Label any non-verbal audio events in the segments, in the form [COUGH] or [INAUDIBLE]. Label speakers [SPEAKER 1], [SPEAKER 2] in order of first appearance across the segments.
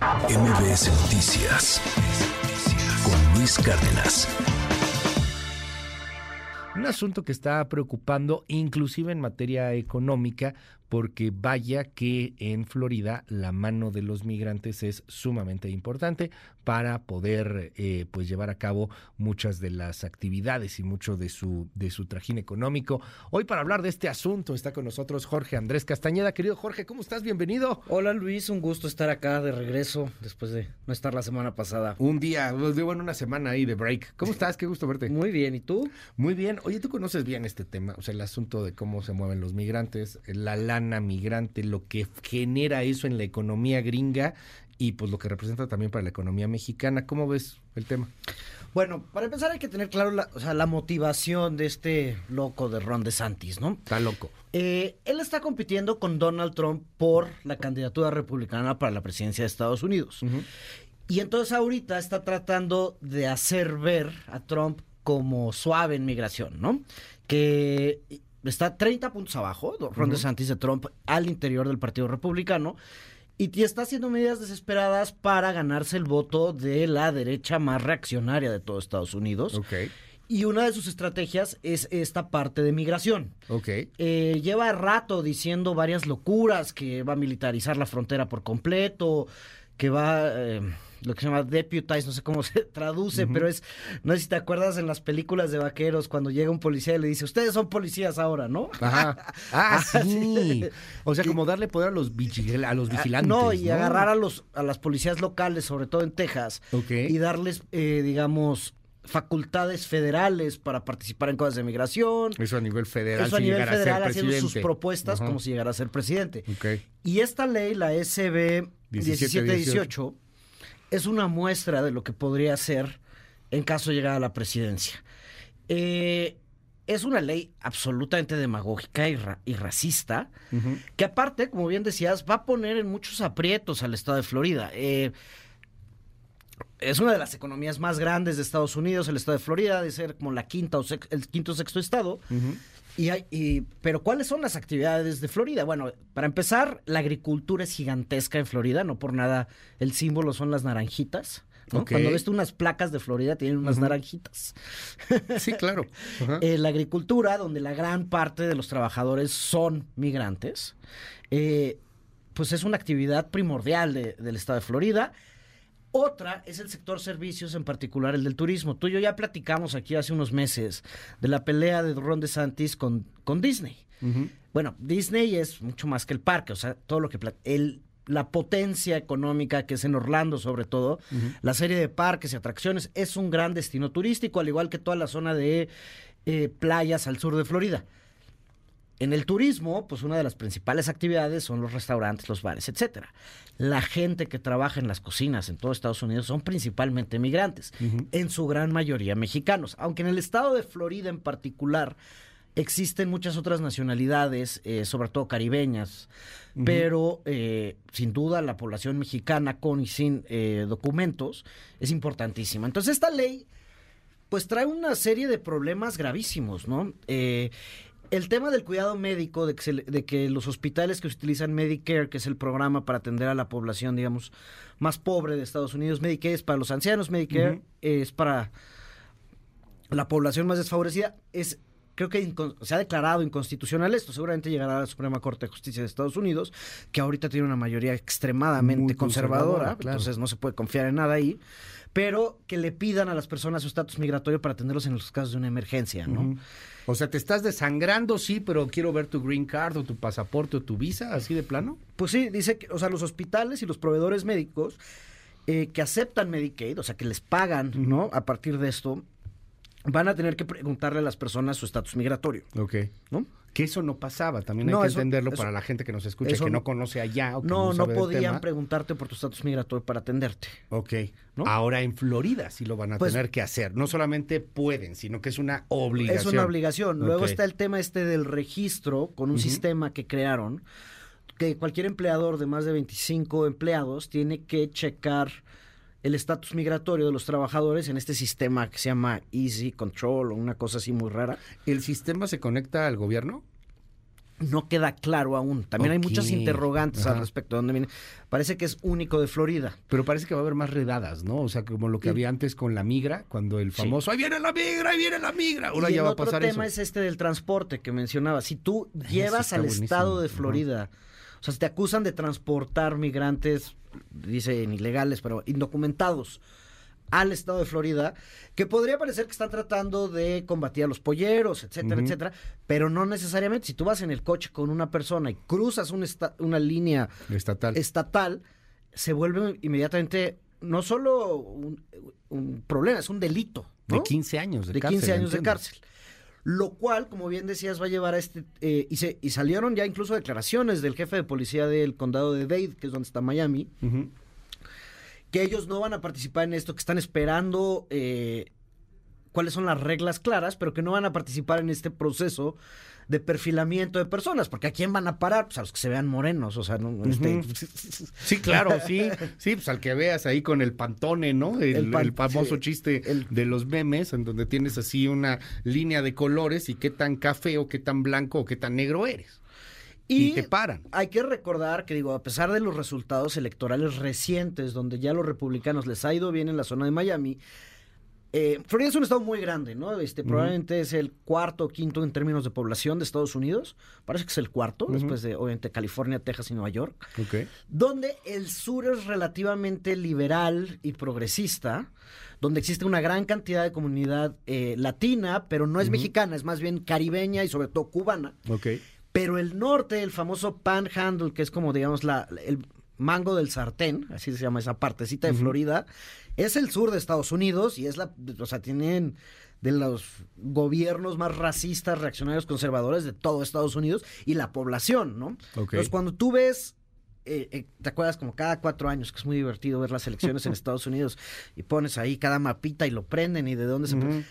[SPEAKER 1] MBS Noticias con Luis Cárdenas.
[SPEAKER 2] Un asunto que está preocupando inclusive en materia económica porque vaya que en Florida la mano de los migrantes es sumamente importante para poder eh, pues llevar a cabo muchas de las actividades y mucho de su de su trajín económico. Hoy para hablar de este asunto está con nosotros Jorge Andrés Castañeda. Querido Jorge, ¿cómo estás? Bienvenido.
[SPEAKER 3] Hola Luis, un gusto estar acá de regreso después de no estar la semana pasada.
[SPEAKER 2] Un día, bueno, una semana ahí de break. ¿Cómo estás? Qué gusto verte.
[SPEAKER 3] Muy bien, ¿y tú?
[SPEAKER 2] Muy bien. Oye, tú conoces bien este tema, o sea, el asunto de cómo se mueven los migrantes, la lana migrante, lo que genera eso en la economía gringa y pues lo que representa también para la economía mexicana. ¿Cómo ves el tema?
[SPEAKER 3] Bueno, para empezar hay que tener claro la, o sea, la motivación de este loco de Ron DeSantis, ¿no?
[SPEAKER 2] Está loco.
[SPEAKER 3] Eh, él está compitiendo con Donald Trump por la candidatura republicana para la presidencia de Estados Unidos. Y entonces ahorita está tratando de hacer ver a Trump como suave en migración, ¿no? Que está 30 puntos abajo, Ron DeSantis de Trump, al interior del Partido Republicano. Y está haciendo medidas desesperadas para ganarse el voto de la derecha más reaccionaria de todo Estados Unidos.
[SPEAKER 2] Ok.
[SPEAKER 3] Y una de sus estrategias es esta parte de migración.
[SPEAKER 2] Ok.
[SPEAKER 3] Eh, lleva rato diciendo varias locuras, que va a militarizar la frontera por completo, que va... eh, lo que se llama deputize, no sé cómo [LAUGHS] se traduce, pero es, no sé si te acuerdas en las películas de vaqueros cuando llega un policía y le dice, ustedes son policías ahora, ¿no?
[SPEAKER 2] Ajá. [LAUGHS] Ah, sí. O sea, como darle poder a los, vigil- a los vigilantes.
[SPEAKER 3] No, y agarrar a los a las policías locales, sobre todo en Texas, y darles, eh, digamos, facultades federales para participar en cosas de migración.
[SPEAKER 2] Eso a nivel federal.
[SPEAKER 3] Eso a
[SPEAKER 2] si
[SPEAKER 3] nivel federal
[SPEAKER 2] ser
[SPEAKER 3] haciendo sus propuestas como si llegara a ser presidente. Y esta ley, la SB 1718, es una muestra de lo que podría ser en caso de llegar a la presidencia. Eh, es una ley absolutamente demagógica y, ra- y racista, que aparte, como bien decías, va a poner en muchos aprietos al estado de Florida. Eh, es una de las economías más grandes de Estados Unidos, el estado de Florida, de ser como la quinta o el quinto o sexto estado. Y hay, y- pero ¿cuáles son las actividades de Florida? Bueno, para empezar, la agricultura es gigantesca en Florida, no por nada el símbolo son las naranjitas. ¿no? Cuando ves tú unas placas de Florida, tienen unas naranjitas. [LAUGHS]
[SPEAKER 2] Sí, claro.
[SPEAKER 3] Eh, la agricultura, donde la gran parte de los trabajadores son migrantes, eh, pues es una actividad primordial de- del estado de Florida. Otra es el sector servicios, en particular el del turismo. Tú y yo ya platicamos aquí hace unos meses de la pelea de Ron DeSantis con, con Disney. Bueno, Disney es mucho más que el parque, o sea, todo lo que... El, la potencia económica que es en Orlando, sobre todo, la serie de parques y atracciones, es un gran destino turístico, al igual que toda la zona de eh, playas al sur de Florida. En el turismo, pues una de las principales actividades son los restaurantes, los bares, etcétera. La gente que trabaja en las cocinas en todo Estados Unidos son principalmente migrantes, en su gran mayoría mexicanos, aunque en el estado de Florida en particular existen muchas otras nacionalidades, eh, sobre todo caribeñas, pero eh, sin duda la población mexicana con y sin eh, documentos es importantísima. Entonces esta ley pues trae una serie de problemas gravísimos, ¿no? El tema del cuidado médico, de que, se de que los hospitales que utilizan Medicare, que es el programa para atender a la población, digamos, más pobre de Estados Unidos, Medicare es para los ancianos, Medicare es para la población más desfavorecida, es creo que se ha declarado inconstitucional esto. Seguramente llegará a la Suprema Corte de Justicia de Estados Unidos, que ahorita tiene una mayoría extremadamente
[SPEAKER 2] Muy
[SPEAKER 3] conservadora,
[SPEAKER 2] conservadora, claro.
[SPEAKER 3] entonces no se puede confiar en nada ahí, pero que le pidan a las personas su estatus migratorio para atenderlos en los casos de una emergencia, ¿no?
[SPEAKER 2] O sea, te estás desangrando, sí, pero quiero ver tu green card o tu pasaporte o tu visa, así de plano.
[SPEAKER 3] Pues sí, dice que, o sea, los hospitales y los proveedores médicos eh, que aceptan Medicaid, o sea, que les pagan, ¿no? A partir de esto, van a tener que preguntarle a las personas su estatus migratorio,
[SPEAKER 2] Ok.
[SPEAKER 3] ¿no?
[SPEAKER 2] Que eso no pasaba, también hay
[SPEAKER 3] No,
[SPEAKER 2] que
[SPEAKER 3] eso-
[SPEAKER 2] entenderlo
[SPEAKER 3] eso-
[SPEAKER 2] para la gente que nos escucha,
[SPEAKER 3] eso
[SPEAKER 2] que no
[SPEAKER 3] no-
[SPEAKER 2] conoce allá o que
[SPEAKER 3] No,
[SPEAKER 2] no,
[SPEAKER 3] no,
[SPEAKER 2] sabe del
[SPEAKER 3] podían
[SPEAKER 2] tema.
[SPEAKER 3] preguntarte por tu estatus migratorio para atenderte.
[SPEAKER 2] Ok.
[SPEAKER 3] ¿no?
[SPEAKER 2] Ahora en Florida sí lo van a
[SPEAKER 3] Pues-
[SPEAKER 2] tener que hacer. No solamente pueden, sino que es una obligación.
[SPEAKER 3] Es una obligación. Luego está el tema este del registro con un sistema que crearon, que cualquier empleador de más de 25 empleados tiene que checar el estatus migratorio de los trabajadores en este sistema que se llama Easy Control o una cosa así muy rara.
[SPEAKER 2] ¿El sistema se conecta al gobierno?
[SPEAKER 3] no queda claro aún. También hay muchas interrogantes
[SPEAKER 2] Ajá.
[SPEAKER 3] al respecto. ¿Dónde viene? Parece que es único de Florida.
[SPEAKER 2] Pero parece que va a haber más redadas, ¿no? O sea, como lo que había antes con la migra, cuando el
[SPEAKER 3] Sí.
[SPEAKER 2] famoso, ahí viene la migra, ahí viene la migra. Ahora
[SPEAKER 3] y
[SPEAKER 2] ya
[SPEAKER 3] el
[SPEAKER 2] va a
[SPEAKER 3] otro
[SPEAKER 2] pasar
[SPEAKER 3] tema
[SPEAKER 2] eso.
[SPEAKER 3] es este del transporte que mencionaba. Si tú llevas al
[SPEAKER 2] buenísimo.
[SPEAKER 3] estado de
[SPEAKER 2] Ajá.
[SPEAKER 3] O sea, si te acusan de transportar migrantes, dicen ilegales, pero indocumentados, al estado de Florida, que podría parecer que están tratando de combatir a los polleros, etcétera, etcétera, pero no necesariamente. Si tú vas en el coche con una persona y cruzas un una línea
[SPEAKER 2] Estatal.
[SPEAKER 3] estatal, se vuelve inmediatamente no solo un, un problema, es un delito. ¿no?
[SPEAKER 2] De 15 años de,
[SPEAKER 3] de
[SPEAKER 2] cárcel.
[SPEAKER 3] 15 años de cárcel. Lo cual, como bien decías, va a llevar a este... eh, y, se, y salieron ya incluso declaraciones del jefe de policía del condado de Dade, que es donde está Miami, que ellos no van a participar en esto, que están esperando eh, cuáles son las reglas claras, pero que no van a participar en este proceso de perfilamiento de personas, porque ¿a quién van a parar? Pues a los que se vean morenos, o sea, no, este,
[SPEAKER 2] Sí, claro, [LAUGHS] sí. Sí, pues al que veas ahí con el pantone, ¿no? El,
[SPEAKER 3] El pan-
[SPEAKER 2] el famoso
[SPEAKER 3] sí,
[SPEAKER 2] chiste
[SPEAKER 3] el-
[SPEAKER 2] de los memes, en donde tienes así una línea de colores y qué tan café o qué tan blanco o qué tan negro eres. Y, te paran.
[SPEAKER 3] Hay que recordar que, digo, a pesar de los resultados electorales recientes, donde ya los republicanos les ha ido bien en la zona de Miami, eh, Florida es un estado muy grande, ¿no? Este, Probablemente es el cuarto o quinto en términos de población de Estados Unidos. Parece que es el cuarto, después de, obviamente, California, Texas y Nueva York.
[SPEAKER 2] Ok.
[SPEAKER 3] Donde el sur es relativamente liberal y progresista, donde existe una gran cantidad de comunidad eh, latina, pero no es mexicana, es más bien caribeña y sobre todo cubana.
[SPEAKER 2] Ok.
[SPEAKER 3] Pero el norte, el famoso panhandle, que es como, digamos, la, el mango del sartén, así se llama esa partecita de Florida, es el sur de Estados Unidos y es la, o sea, tienen de los gobiernos más racistas, reaccionarios, conservadores de todo Estados Unidos y la población, ¿no? Entonces, cuando tú ves, eh, eh, ¿te acuerdas? Como cada cuatro años, que es muy divertido ver las elecciones en [LAUGHS] Estados Unidos y pones ahí cada mapita y lo prenden y de dónde se...
[SPEAKER 2] Ujú.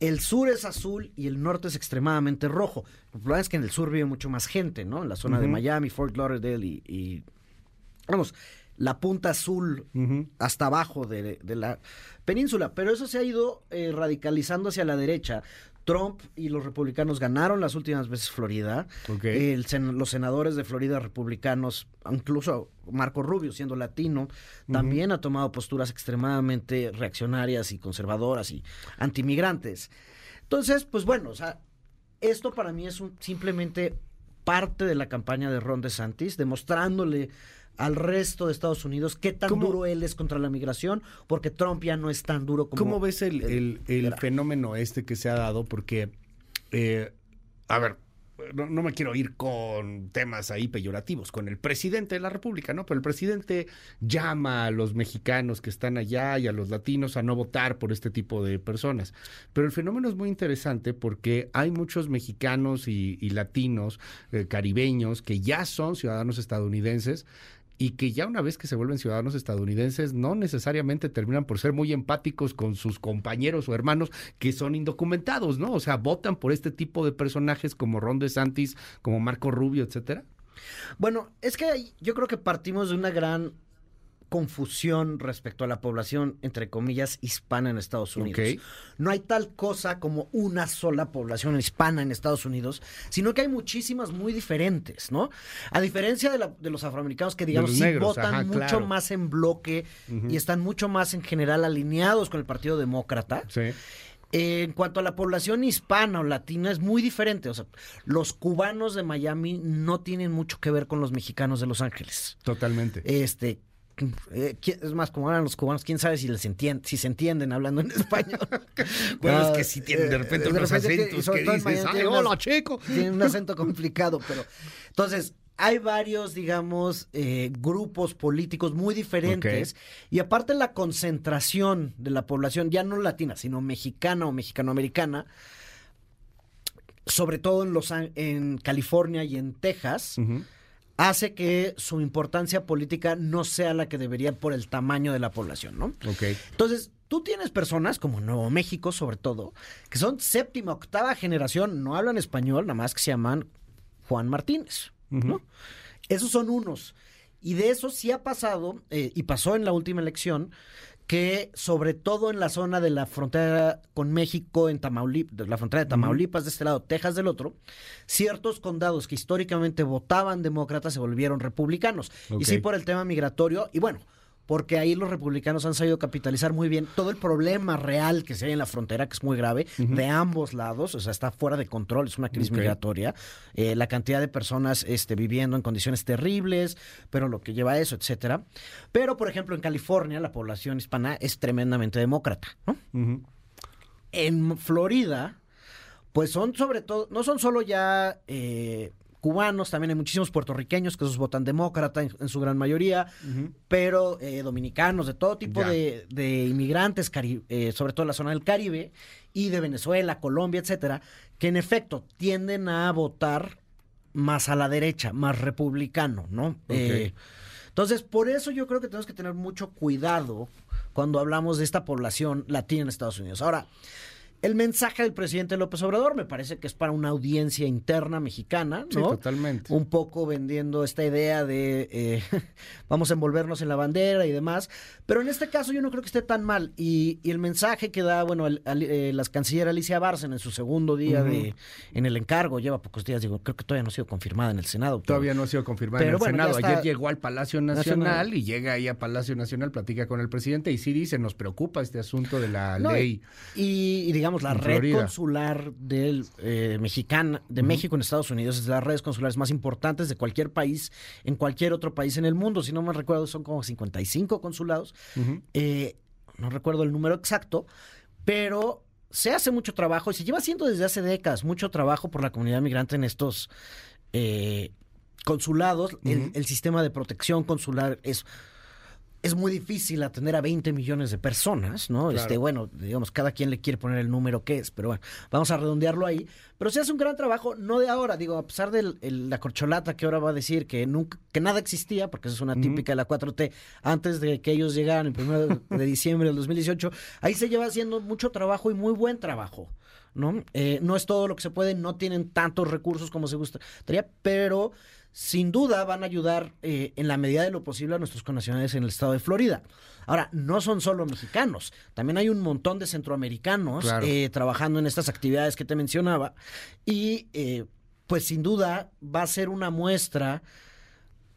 [SPEAKER 3] El sur es azul y el norte es extremadamente rojo. El problema es que en el sur vive mucho más gente, ¿no? En la zona de. Miami, Fort Lauderdale y, y, vamos, la punta azul hasta abajo de, de la península. Pero eso se ha ido eh, radicalizando hacia la derecha. Trump y los republicanos ganaron las últimas veces Florida. El los senadores de Florida republicanos, incluso Marco Rubio, siendo latino, también ha tomado posturas extremadamente reaccionarias y conservadoras y antimigrantes. Entonces, pues bueno, o sea, esto para mí es un- simplemente parte de la campaña de Ron DeSantis, demostrándole al resto de Estados Unidos qué tan
[SPEAKER 2] ¿Cómo-
[SPEAKER 3] duro él es contra la migración, porque Trump ya no es tan duro como...
[SPEAKER 2] ¿Cómo ves el, el- fenómeno este que se ha dado? Porque, eh, a ver, no, no me quiero ir con temas ahí peyorativos, con el presidente de la República, ¿no? Pero el presidente llama a los mexicanos que están allá y a los latinos a no votar por este tipo de personas. Pero el fenómeno es muy interesante porque hay muchos mexicanos y, y latinos, eh, caribeños, que ya son ciudadanos estadounidenses y que ya una vez que se vuelven ciudadanos estadounidenses no necesariamente terminan por ser muy empáticos con sus compañeros o hermanos que son indocumentados, ¿no? O sea, votan por este tipo de personajes como Ron DeSantis, como Marco Rubio, etcétera.
[SPEAKER 3] Bueno, es que yo creo que partimos de una gran confusión respecto a la población, entre comillas, hispana en Estados Unidos. No hay tal cosa como una sola población hispana en Estados Unidos, sino que hay muchísimas muy diferentes, ¿no? A diferencia de, la- de los afroamericanos que, digamos, sí
[SPEAKER 2] negros,
[SPEAKER 3] votan
[SPEAKER 2] ajá,
[SPEAKER 3] mucho
[SPEAKER 2] claro.
[SPEAKER 3] más en bloque y están mucho más en general alineados con el Partido Demócrata.
[SPEAKER 2] Sí.
[SPEAKER 3] Eh, en cuanto a la población hispana o latina, es muy diferente. O sea, los cubanos de Miami no tienen mucho que ver con los mexicanos de Los Ángeles.
[SPEAKER 2] Totalmente.
[SPEAKER 3] Este. Eh, ¿quién- es más, como hablan los cubanos, quién sabe si les entiende, si se entienden hablando en [LAUGHS] español. [LAUGHS]
[SPEAKER 2] bueno,
[SPEAKER 3] No,
[SPEAKER 2] es que sí tienen de
[SPEAKER 3] eh,
[SPEAKER 2] repente
[SPEAKER 3] de
[SPEAKER 2] unos
[SPEAKER 3] repente que-
[SPEAKER 2] acentos que
[SPEAKER 3] todo en
[SPEAKER 2] dices,
[SPEAKER 3] Miami
[SPEAKER 2] ¡ay,
[SPEAKER 3] tienen
[SPEAKER 2] hola, chico! [LAUGHS]
[SPEAKER 3] Tienen un acento complicado, pero. Entonces, hay varios, digamos, eh, grupos políticos muy diferentes. Y aparte, la concentración de la población, ya no latina, sino mexicana o mexicanoamericana, sobre todo en, los, en California y en Texas,
[SPEAKER 2] Ujú.
[SPEAKER 3] Hace que su importancia política no sea la que debería por el tamaño de la población, ¿no?
[SPEAKER 2] Ok.
[SPEAKER 3] Entonces, tú tienes personas, como Nuevo México sobre todo, que son séptima, octava generación, no hablan español, nada más que se llaman Juan Martínez. Esos son unos. Y de eso sí ha pasado, eh, y pasó en la última elección, que sobre todo en la zona de la frontera con México, en Tamaulipas, la frontera de Tamaulipas de este lado, Texas del otro, ciertos condados que históricamente votaban demócratas se volvieron republicanos. Y sí por el tema migratorio, y bueno, porque ahí los republicanos han sabido capitalizar muy bien todo el problema real que se hay en la frontera, que es muy grave, de ambos lados, o sea, está fuera de control, es una crisis migratoria, eh, la cantidad de personas este, viviendo en condiciones terribles, pero lo que lleva a eso, etcétera. Pero, por ejemplo, en California la población hispana es tremendamente demócrata, ¿no? En Florida, pues son sobre todo, no son solo ya eh, cubanos, también hay muchísimos puertorriqueños que esos votan demócrata en, en su gran mayoría, pero eh, dominicanos, de todo tipo de, de inmigrantes, cari- eh, sobre todo en la zona del Caribe, y de Venezuela, Colombia, etcétera, que en efecto tienden a votar más a la derecha, más republicano, ¿no? Eh, entonces, por eso yo creo que tenemos que tener mucho cuidado cuando hablamos de esta población latina en Estados Unidos. Ahora, el mensaje del presidente López Obrador me parece que es para una audiencia interna mexicana,
[SPEAKER 2] Sí,
[SPEAKER 3] ¿no?
[SPEAKER 2] totalmente.
[SPEAKER 3] un poco vendiendo esta idea de eh, [LAUGHS] vamos a envolvernos en la bandera y demás. Pero en este caso yo no creo que esté tan mal. Y, y el mensaje que da, bueno, el- al- eh, la canciller Alicia Bárcena en su segundo día de en el encargo, lleva pocos días, digo, creo que todavía no ha sido confirmada en el Senado. pero-
[SPEAKER 2] Todavía no ha sido confirmada en el
[SPEAKER 3] bueno,
[SPEAKER 2] Senado.
[SPEAKER 3] está-
[SPEAKER 2] Ayer llegó al Palacio Nacional,
[SPEAKER 3] Nacional.
[SPEAKER 2] y llega ahí a Palacio Nacional, platica con el presidente y sí dice, nos preocupa este asunto de la
[SPEAKER 3] No,
[SPEAKER 2] ley.
[SPEAKER 3] Y, y digamos, la red consular del eh, mexicana, de México en Estados Unidos es de las redes consulares más importantes de cualquier país, en cualquier otro país en el mundo. Si no me recuerdo, son como 55 consulados.
[SPEAKER 2] Ujú.
[SPEAKER 3] Eh, no recuerdo el número exacto, pero se hace mucho trabajo y se lleva haciendo desde hace décadas mucho trabajo por la comunidad migrante en estos eh, consulados. El- el, sistema de protección consular es es muy difícil atender a 20 millones de personas, ¿no?
[SPEAKER 2] Claro.
[SPEAKER 3] Este, bueno, digamos, cada quien le quiere poner el número que es, pero bueno, vamos a redondearlo ahí. Pero se hace un gran trabajo, no de ahora, digo, a pesar de la corcholata que ahora va a decir que nunca, que nada existía, porque esa es una típica de la 4T, antes de que ellos llegaran el primero de, de diciembre del 2018, ahí se lleva haciendo mucho trabajo y muy buen trabajo. ¿no? Eh, no es todo lo que se puede, no tienen tantos recursos como se gustaría, pero sin duda van a ayudar eh, en la medida de lo posible a nuestros connacionales en el estado de Florida. Ahora, no son solo mexicanos, también hay un montón de centroamericanos
[SPEAKER 2] Claro.
[SPEAKER 3] eh, trabajando en estas actividades que te mencionaba y eh, pues sin duda va a ser una muestra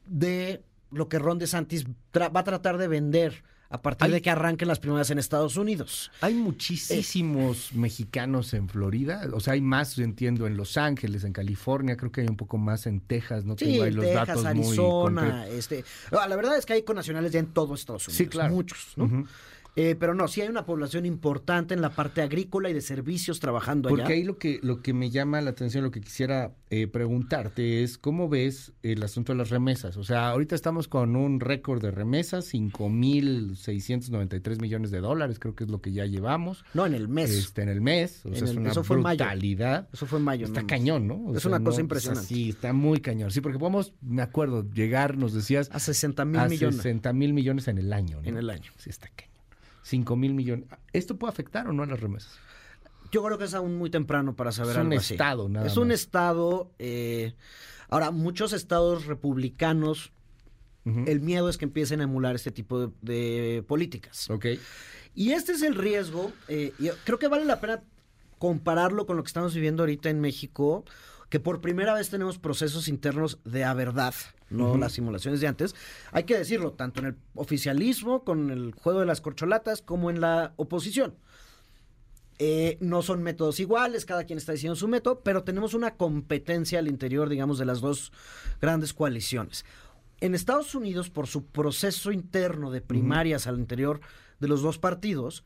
[SPEAKER 3] de lo que Ron DeSantis va a tratar de vender a partir
[SPEAKER 2] Hay-
[SPEAKER 3] de que arranquen las primarias en Estados Unidos.
[SPEAKER 2] Hay muchísimos mexicanos en Florida, o sea, hay más, yo entiendo, en Los Ángeles, en California, creo que hay un poco más en Texas, no
[SPEAKER 3] Sí,
[SPEAKER 2] tengo ahí los
[SPEAKER 3] Texas,
[SPEAKER 2] datos muy
[SPEAKER 3] Arizona,
[SPEAKER 2] concretos.
[SPEAKER 3] este, ah, la verdad es que hay connacionales ya en todo Estados Unidos,
[SPEAKER 2] Sí, claro.
[SPEAKER 3] muchos, ¿no? Eh, pero no, sí hay una población importante en la parte agrícola y de servicios trabajando
[SPEAKER 2] Porque
[SPEAKER 3] allá.
[SPEAKER 2] ahí lo que, lo que me llama la atención, lo que quisiera eh, preguntarte es, ¿cómo ves el asunto de las remesas? O sea, ahorita estamos con un récord de remesas, 5.693 millones de dólares, creo que es lo que ya llevamos
[SPEAKER 3] No, en el mes.
[SPEAKER 2] este, en el mes. O
[SPEAKER 3] En
[SPEAKER 2] sea, es una
[SPEAKER 3] eso fue en mayo.
[SPEAKER 2] brutalidad.
[SPEAKER 3] Eso fue en mayo.
[SPEAKER 2] Está cañón, ¿no? O
[SPEAKER 3] Es
[SPEAKER 2] sea,
[SPEAKER 3] una
[SPEAKER 2] no,
[SPEAKER 3] cosa impresionante.
[SPEAKER 2] Sí, está muy cañón. Sí, porque podemos, me acuerdo, llegar, nos decías,
[SPEAKER 3] A 60 mil
[SPEAKER 2] a
[SPEAKER 3] millones
[SPEAKER 2] 60 mil millones en el año. ¿no?
[SPEAKER 3] en el año.
[SPEAKER 2] Sí, está cañón. 5 mil millones. ¿Esto puede afectar o no a las remesas?
[SPEAKER 3] Yo creo que es aún muy temprano para saber
[SPEAKER 2] Es un
[SPEAKER 3] algo así.
[SPEAKER 2] estado, nada
[SPEAKER 3] Es un
[SPEAKER 2] más.
[SPEAKER 3] estado. eh, ahora, muchos estados republicanos, el miedo es que empiecen a emular este tipo de, de políticas.
[SPEAKER 2] Ok.
[SPEAKER 3] Y este es el riesgo. eh, y creo que vale la pena compararlo con lo que estamos viviendo ahorita en México, que por primera vez tenemos procesos internos de a verdad, no las simulaciones de antes. Hay que decirlo, tanto en el oficialismo, con el juego de las corcholatas, como en la oposición. Eh, no son métodos iguales, cada quien está diciendo su método, pero tenemos una competencia al interior, digamos, de las dos grandes coaliciones. En Estados Unidos, por su proceso interno de primarias al interior de los dos partidos,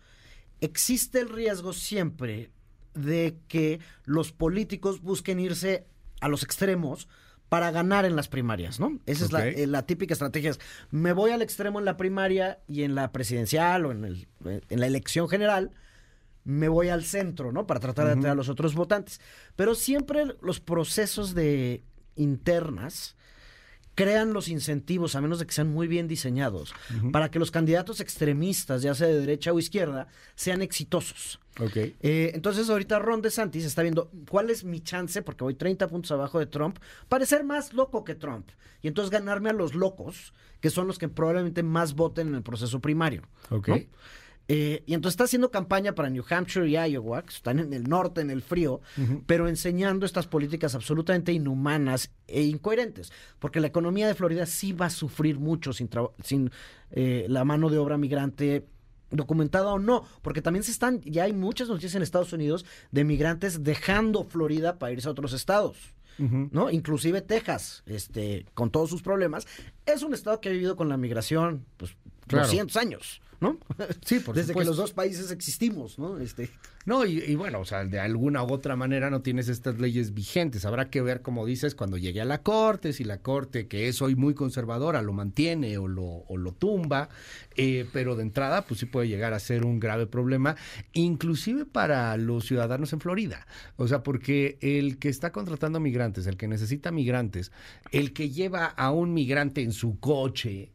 [SPEAKER 3] existe el riesgo siempre de que los políticos busquen irse a los extremos para ganar en las primarias, ¿no? Esa es la, eh, la típica estrategia. es, me voy al extremo en la primaria y en la presidencial o en, el, en la elección general, me voy al centro, ¿no? Para tratar de atraer a los otros votantes. Pero siempre los procesos de internas crean los incentivos, a menos de que sean muy bien diseñados, para que los candidatos extremistas, ya sea de derecha o izquierda, sean exitosos.
[SPEAKER 2] Ok.
[SPEAKER 3] Eh, entonces ahorita Ron DeSantis está viendo cuál es mi chance, porque voy 30 puntos abajo de Trump, para ser más loco que Trump. Y entonces ganarme a los locos, que son los que probablemente más voten en el proceso primario.
[SPEAKER 2] Ok.
[SPEAKER 3] ¿no? Eh, y entonces está haciendo campaña para New Hampshire y Iowa, que están en el norte, en el frío, pero enseñando estas políticas absolutamente inhumanas e incoherentes. Porque la economía de Florida sí va a sufrir mucho sin, sin eh, la mano de obra migrante documentada o no, porque también se están, ya hay muchas noticias en Estados Unidos de migrantes dejando Florida para irse a otros estados. ¿no? Inclusive Texas, este, con todos sus problemas, es un estado que ha vivido con la migración, pues,
[SPEAKER 2] Claro.
[SPEAKER 3] 200 años, ¿no? [LAUGHS]
[SPEAKER 2] Sí, por
[SPEAKER 3] Desde que los dos países existimos, ¿no? Este,
[SPEAKER 2] No, y, y bueno, o sea, de alguna u otra manera no tienes estas leyes vigentes. Habrá que ver, como dices, cuando llegue a la corte, si la corte, que es hoy muy conservadora, lo mantiene o lo, o lo tumba, eh, pero de entrada, pues sí puede llegar a ser un grave problema, inclusive para los ciudadanos en Florida. O sea, porque el que está contratando migrantes, el que necesita migrantes, el que lleva a un migrante en su coche,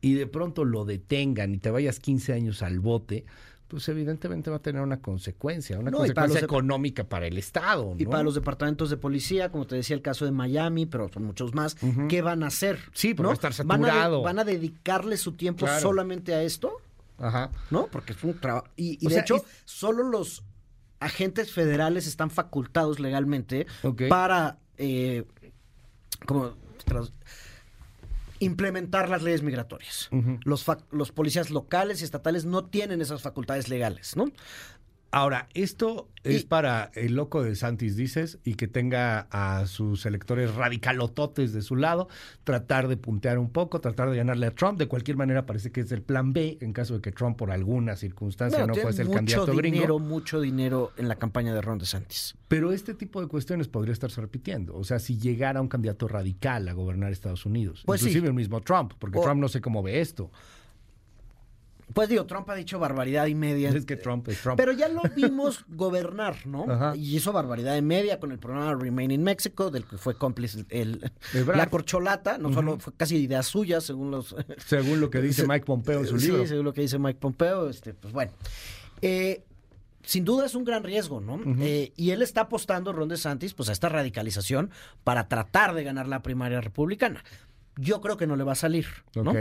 [SPEAKER 2] y de pronto lo detengan y te vayas 15 años al bote, pues evidentemente va a tener una consecuencia, una
[SPEAKER 3] No, y para
[SPEAKER 2] consecuencia
[SPEAKER 3] los
[SPEAKER 2] económica para el Estado.
[SPEAKER 3] Y
[SPEAKER 2] ¿no?
[SPEAKER 3] para los departamentos de policía, como te decía el caso de Miami, pero son muchos más, ¿qué van a hacer?
[SPEAKER 2] Sí, porque
[SPEAKER 3] ¿no?
[SPEAKER 2] va a estar
[SPEAKER 3] ¿Van a de-
[SPEAKER 2] saturado.
[SPEAKER 3] ¿Van a, dedicarle su tiempo
[SPEAKER 2] Claro.
[SPEAKER 3] solamente a esto?
[SPEAKER 2] Ajá.
[SPEAKER 3] ¿No? Porque es un trabajo. Y, de
[SPEAKER 2] sea,
[SPEAKER 3] hecho, solo los agentes federales están facultados legalmente para eh, como tras- implementar las leyes migratorias. Los, los policías locales y estatales no tienen esas facultades legales, ¿no?
[SPEAKER 2] Ahora, esto es
[SPEAKER 3] Y-
[SPEAKER 2] para el loco de Santis, dices, y que tenga a sus electores radicalototes de su lado, tratar de puntear un poco, tratar de ganarle a Trump. De cualquier manera, parece que es el plan B en caso de que Trump, por alguna circunstancia,
[SPEAKER 3] Bueno,
[SPEAKER 2] no fuese el candidato
[SPEAKER 3] dinero,
[SPEAKER 2] gringo.
[SPEAKER 3] mucho dinero en la campaña de Ron DeSantis.
[SPEAKER 2] Pero este tipo de cuestiones podría estarse repitiendo. O sea, si llegara un candidato radical a gobernar Estados Unidos,
[SPEAKER 3] Pues sí.
[SPEAKER 2] inclusive el mismo Trump, porque
[SPEAKER 3] O-
[SPEAKER 2] Trump no sé cómo ve esto.
[SPEAKER 3] Pues digo, Trump ha dicho barbaridad y media.
[SPEAKER 2] Es que Trump es Trump.
[SPEAKER 3] Pero ya lo vimos [LAUGHS] gobernar, ¿no?
[SPEAKER 2] Ajá.
[SPEAKER 3] Y hizo barbaridad y media con el programa Remain in Mexico, del que fue cómplice el, la corcholata, no solo fue casi idea suya, según los... [LAUGHS]
[SPEAKER 2] Según lo que dice Mike Pompeo en su
[SPEAKER 3] sí,
[SPEAKER 2] libro.
[SPEAKER 3] según lo que dice Mike Pompeo, este, pues bueno. Eh, sin duda es un gran riesgo, ¿no? Eh, y él está apostando, Ron DeSantis, pues a esta radicalización para tratar de ganar la primaria republicana. Yo creo que no le va a salir, ¿no?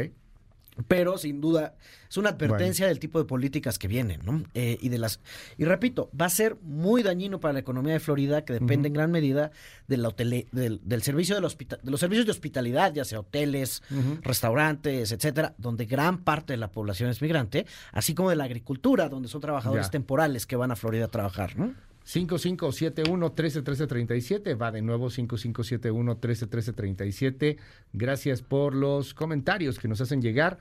[SPEAKER 3] Pero sin duda es una advertencia del tipo de políticas que vienen, ¿no? Eh, y de las y repito, va a ser muy dañino para la economía de Florida, que depende en gran medida de la hotele- del, del servicio del hospita- de los servicios de hospitalidad, ya sea hoteles, restaurantes, etcétera, donde gran parte de la población es migrante, así como de la agricultura, donde son trabajadores
[SPEAKER 2] Ya.
[SPEAKER 3] temporales que van a Florida a trabajar, ¿no?
[SPEAKER 2] 5571-131337. Va de nuevo 5571-131337. Gracias por los comentarios que nos hacen llegar.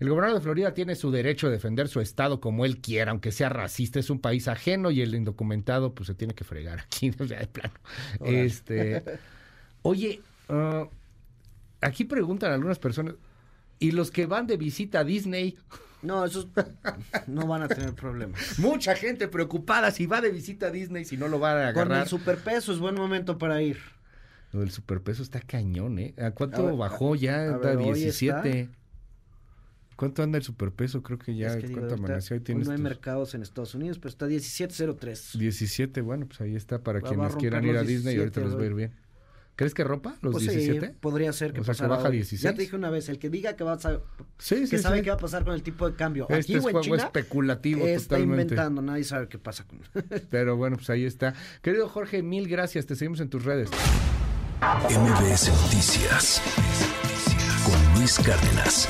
[SPEAKER 2] El gobernador de Florida tiene su derecho a defender su estado como él quiera, aunque sea racista. Es un país ajeno y el indocumentado pues se tiene que fregar aquí, [LAUGHS] o sea, de plano. Este, oye, ah, aquí preguntan algunas personas, ¿y los que van de visita a Disney?
[SPEAKER 3] No, esos [LAUGHS] no van a tener problemas.
[SPEAKER 2] Mucha gente preocupada si va de visita a Disney, si no lo van a
[SPEAKER 3] Con
[SPEAKER 2] agarrar.
[SPEAKER 3] el superpeso es buen momento para ir.
[SPEAKER 2] Lo del superpeso está cañón, ¿eh? ¿A cuánto
[SPEAKER 3] A ver,
[SPEAKER 2] bajó ya?
[SPEAKER 3] a
[SPEAKER 2] Está
[SPEAKER 3] ver, hoy
[SPEAKER 2] 17. ¿Cuánto anda el superpeso? Creo que ya.
[SPEAKER 3] Es que digo,
[SPEAKER 2] ¿Cuánto
[SPEAKER 3] ahorita,
[SPEAKER 2] amaneció?
[SPEAKER 3] Hoy no hay
[SPEAKER 2] tus
[SPEAKER 3] mercados en Estados Unidos, pero está 17.03.
[SPEAKER 2] 17. Bueno, pues ahí está para
[SPEAKER 3] Va-
[SPEAKER 2] quienes quieran ir a Disney y ahorita
[SPEAKER 3] 17
[SPEAKER 2] les va a ir bien. ¿Crees que rompa los
[SPEAKER 3] Pues sí,
[SPEAKER 2] 17?
[SPEAKER 3] podría ser que
[SPEAKER 2] O sea, que baja
[SPEAKER 3] hoy.
[SPEAKER 2] 16.
[SPEAKER 3] Ya te dije una vez, el que diga que va a
[SPEAKER 2] Sí,
[SPEAKER 3] que
[SPEAKER 2] sí,
[SPEAKER 3] sabe
[SPEAKER 2] sí.
[SPEAKER 3] qué va a pasar con el tipo de cambio.
[SPEAKER 2] Este
[SPEAKER 3] Aquí
[SPEAKER 2] es juego
[SPEAKER 3] China
[SPEAKER 2] especulativo
[SPEAKER 3] está
[SPEAKER 2] totalmente.
[SPEAKER 3] inventando, nadie sabe qué pasa con [LAUGHS]
[SPEAKER 2] Pero bueno, pues ahí está. Querido Jorge, mil gracias. Te seguimos en tus redes.
[SPEAKER 1] MBS Noticias con Luis Cárdenas.